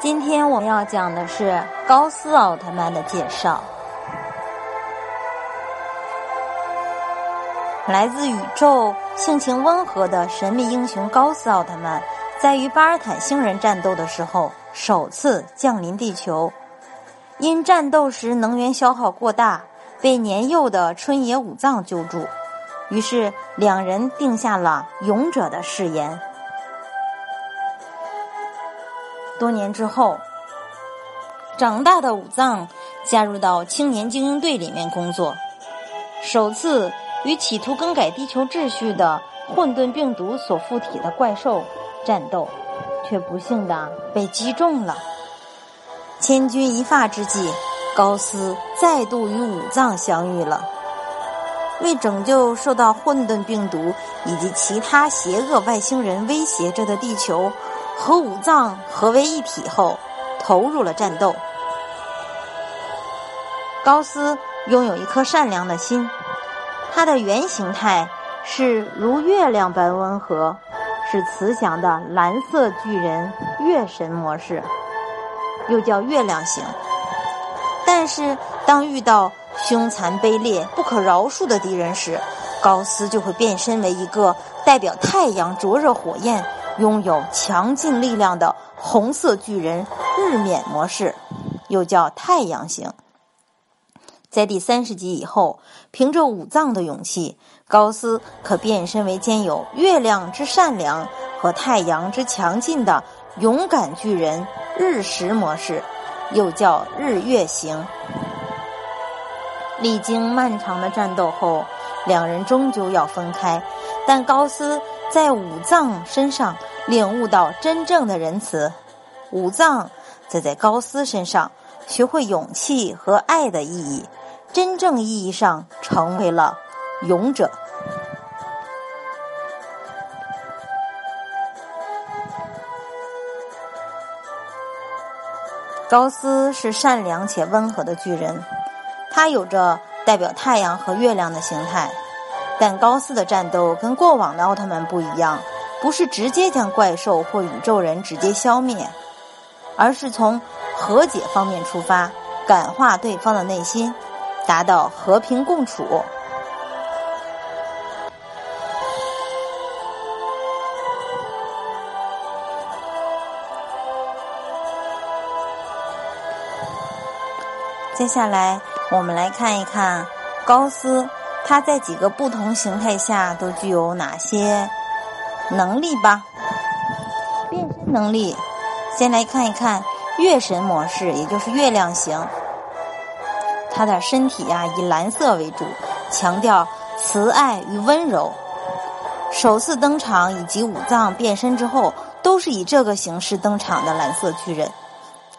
今天我们要讲的是高斯奥特曼的介绍。来自宇宙、性情温和的神秘英雄高斯奥特曼，在与巴尔坦星人战斗的时候首次降临地球。因战斗时能源消耗过大，被年幼的春野武藏救助，于是两人定下了勇者的誓言。多年之后，长大的武藏加入到青年精英队里面工作，首次与企图更改地球秩序的混沌病毒所附体的怪兽战斗，却不幸的被击中了。千钧一发之际，高斯再度与武藏相遇了。为拯救受到混沌病毒以及其他邪恶外星人威胁着的地球。和五脏合为一体后，投入了战斗。高斯拥有一颗善良的心，他的原形态是如月亮般温和，是慈祥的蓝色巨人月神模式，又叫月亮型。但是，当遇到凶残卑劣、不可饶恕的敌人时，高斯就会变身为一个代表太阳灼热火焰。拥有强劲力量的红色巨人日冕模式，又叫太阳型。在第三十集以后，凭着五脏的勇气，高斯可变身为兼有月亮之善良和太阳之强劲的勇敢巨人日食模式，又叫日月型。历经漫长的战斗后，两人终究要分开，但高斯在五脏身上。领悟到真正的仁慈，五藏则在高斯身上学会勇气和爱的意义，真正意义上成为了勇者。高斯是善良且温和的巨人，他有着代表太阳和月亮的形态，但高斯的战斗跟过往的奥特曼不一样。不是直接将怪兽或宇宙人直接消灭，而是从和解方面出发，感化对方的内心，达到和平共处。接下来，我们来看一看高斯，他在几个不同形态下都具有哪些。能力吧，变身能力。先来看一看月神模式，也就是月亮型。他的身体呀以蓝色为主，强调慈爱与温柔。首次登场以及五藏变身之后，都是以这个形式登场的蓝色巨人。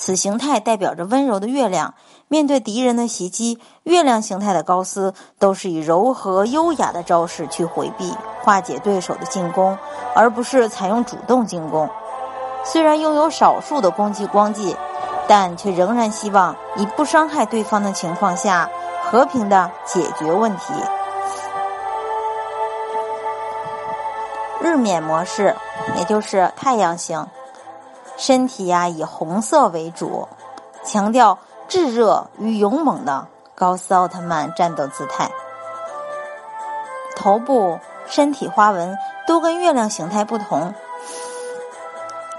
此形态代表着温柔的月亮。面对敌人的袭击，月亮形态的高斯都是以柔和优雅的招式去回避、化解对手的进攻，而不是采用主动进攻。虽然拥有少数的攻击光技，但却仍然希望以不伤害对方的情况下和平的解决问题。日冕模式，也就是太阳型，身体呀以红色为主，强调。炙热与勇猛的高斯奥特曼战斗姿态，头部、身体花纹都跟月亮形态不同。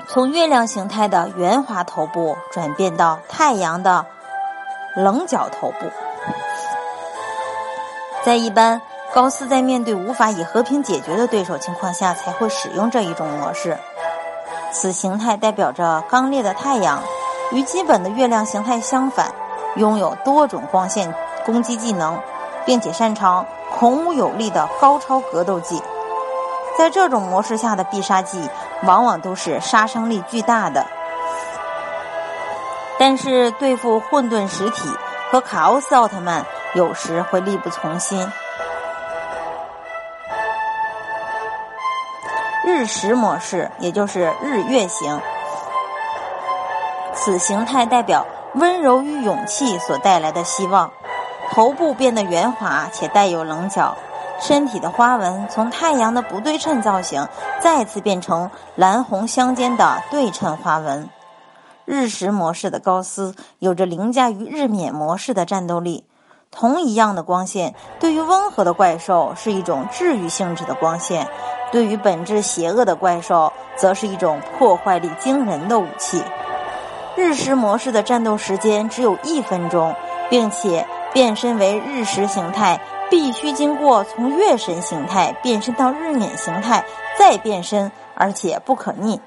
从月亮形态的圆滑头部转变到太阳的棱角头部，在一般高斯在面对无法以和平解决的对手情况下才会使用这一种模式。此形态代表着刚烈的太阳。与基本的月亮形态相反，拥有多种光线攻击技能，并且擅长孔武有力的高超格斗技。在这种模式下的必杀技，往往都是杀伤力巨大的。但是对付混沌实体和卡奥斯奥特曼，有时会力不从心。日食模式，也就是日月型。此形态代表温柔与勇气所带来的希望，头部变得圆滑且带有棱角，身体的花纹从太阳的不对称造型再次变成蓝红相间的对称花纹。日食模式的高斯有着凌驾于日冕模式的战斗力。同一样的光线，对于温和的怪兽是一种治愈性质的光线，对于本质邪恶的怪兽，则是一种破坏力惊人的武器。日食模式的战斗时间只有一分钟，并且变身为日食形态必须经过从月神形态变身到日冕形态再变身，而且不可逆。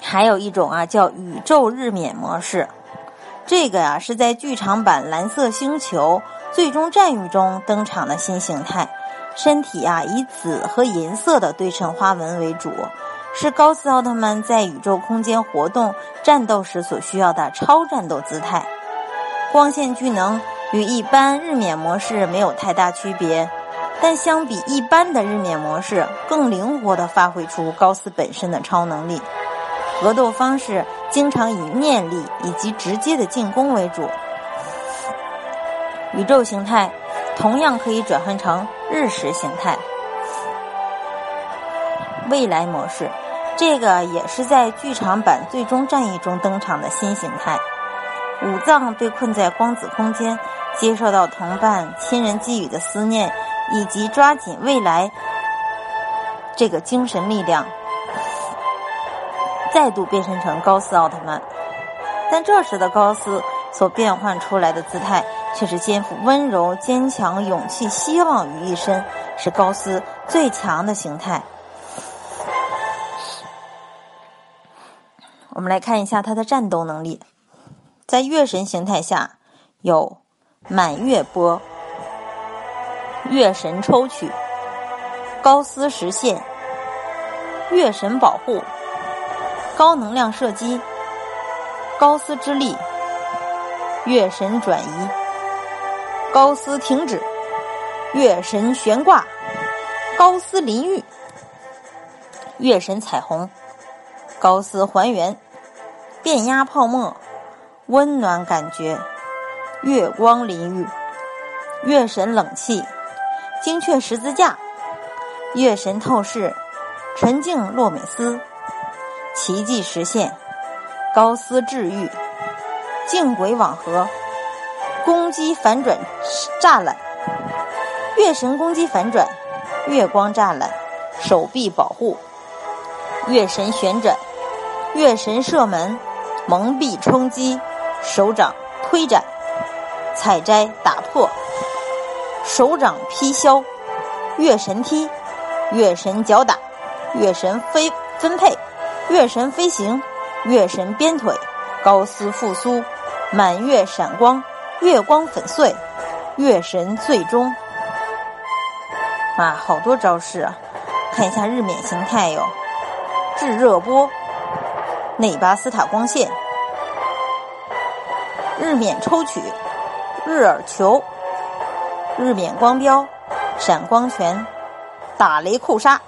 还有一种啊，叫宇宙日冕模式。这个呀，是在剧场版《蓝色星球：最终战役》中登场的新形态，身体啊以紫和银色的对称花纹为主，是高斯奥特曼在宇宙空间活动战斗时所需要的超战斗姿态。光线聚能与一般日冕模式没有太大区别，但相比一般的日冕模式，更灵活地发挥出高斯本身的超能力。格斗方式经常以念力以及直接的进攻为主。宇宙形态同样可以转换成日食形态。未来模式，这个也是在剧场版最终战役中登场的新形态。五藏被困在光子空间，接受到同伴、亲人寄予的思念，以及抓紧未来这个精神力量。再度变身成高斯奥特曼，但这时的高斯所变换出来的姿态却是肩负温柔、坚强、勇气、希望于一身，是高斯最强的形态。我们来看一下他的战斗能力，在月神形态下有满月波、月神抽取、高斯实现、月神保护。高能量射击，高斯之力，月神转移，高斯停止，月神悬挂，高斯淋浴，月神彩虹，高斯还原，变压泡沫，温暖感觉，月光淋浴，月神冷气，精确十字架，月神透视，纯净洛美斯。奇迹实现，高斯治愈，镜轨网合，攻击反转栅栏，月神攻击反转，月光栅栏，手臂保护，月神旋转，月神射门，蒙蔽冲击，手掌推斩，采摘打破，手掌劈削，月神踢，月神脚打，月神飞分配。月神飞行，月神鞭腿，高斯复苏，满月闪光，月光粉碎，月神最终。啊，好多招式啊！看一下日冕形态哟，炙热波，内巴斯塔光线，日冕抽取，日耳球，日冕光标，闪光拳，打雷扣杀，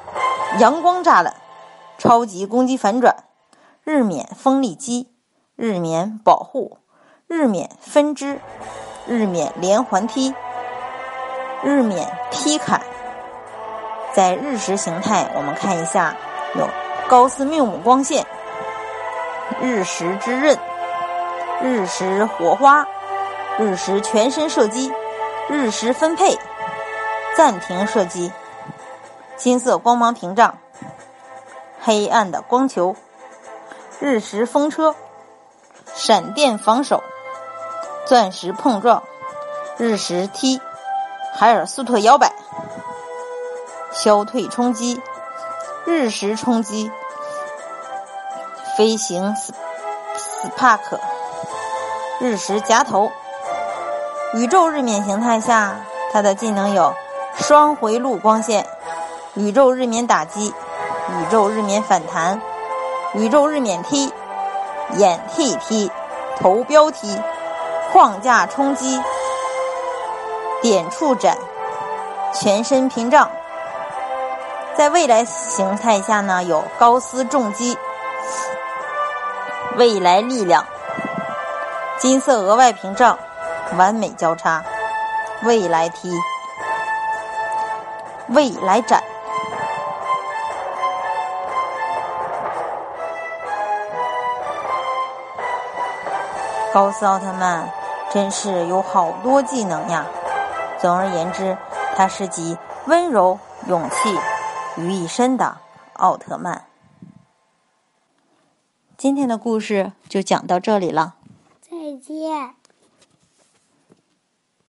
阳光栅栏。超级攻击反转，日冕锋利击，日冕保护，日冕分支，日冕连环踢，日冕劈砍。在日食形态，我们看一下，有高斯缪姆光线，日食之刃，日食火花，日食全身射击，日食分配，暂停射击，金色光芒屏障。黑暗的光球，日食风车，闪电防守，钻石碰撞，日食踢，海尔苏特摇摆，消退冲击，日食冲击，飞行斯斯帕克，日食夹头，宇宙日冕形态下，它的技能有双回路光线，宇宙日冕打击。宇宙日冕反弹，宇宙日冕踢，掩替踢，头标踢，框架冲击，点触斩，全身屏障。在未来形态下呢，有高斯重击，未来力量，金色额外屏障，完美交叉，未来踢，未来斩。高斯奥特曼真是有好多技能呀！总而言之，他是集温柔、勇气于一身的奥特曼。今天的故事就讲到这里了，再见。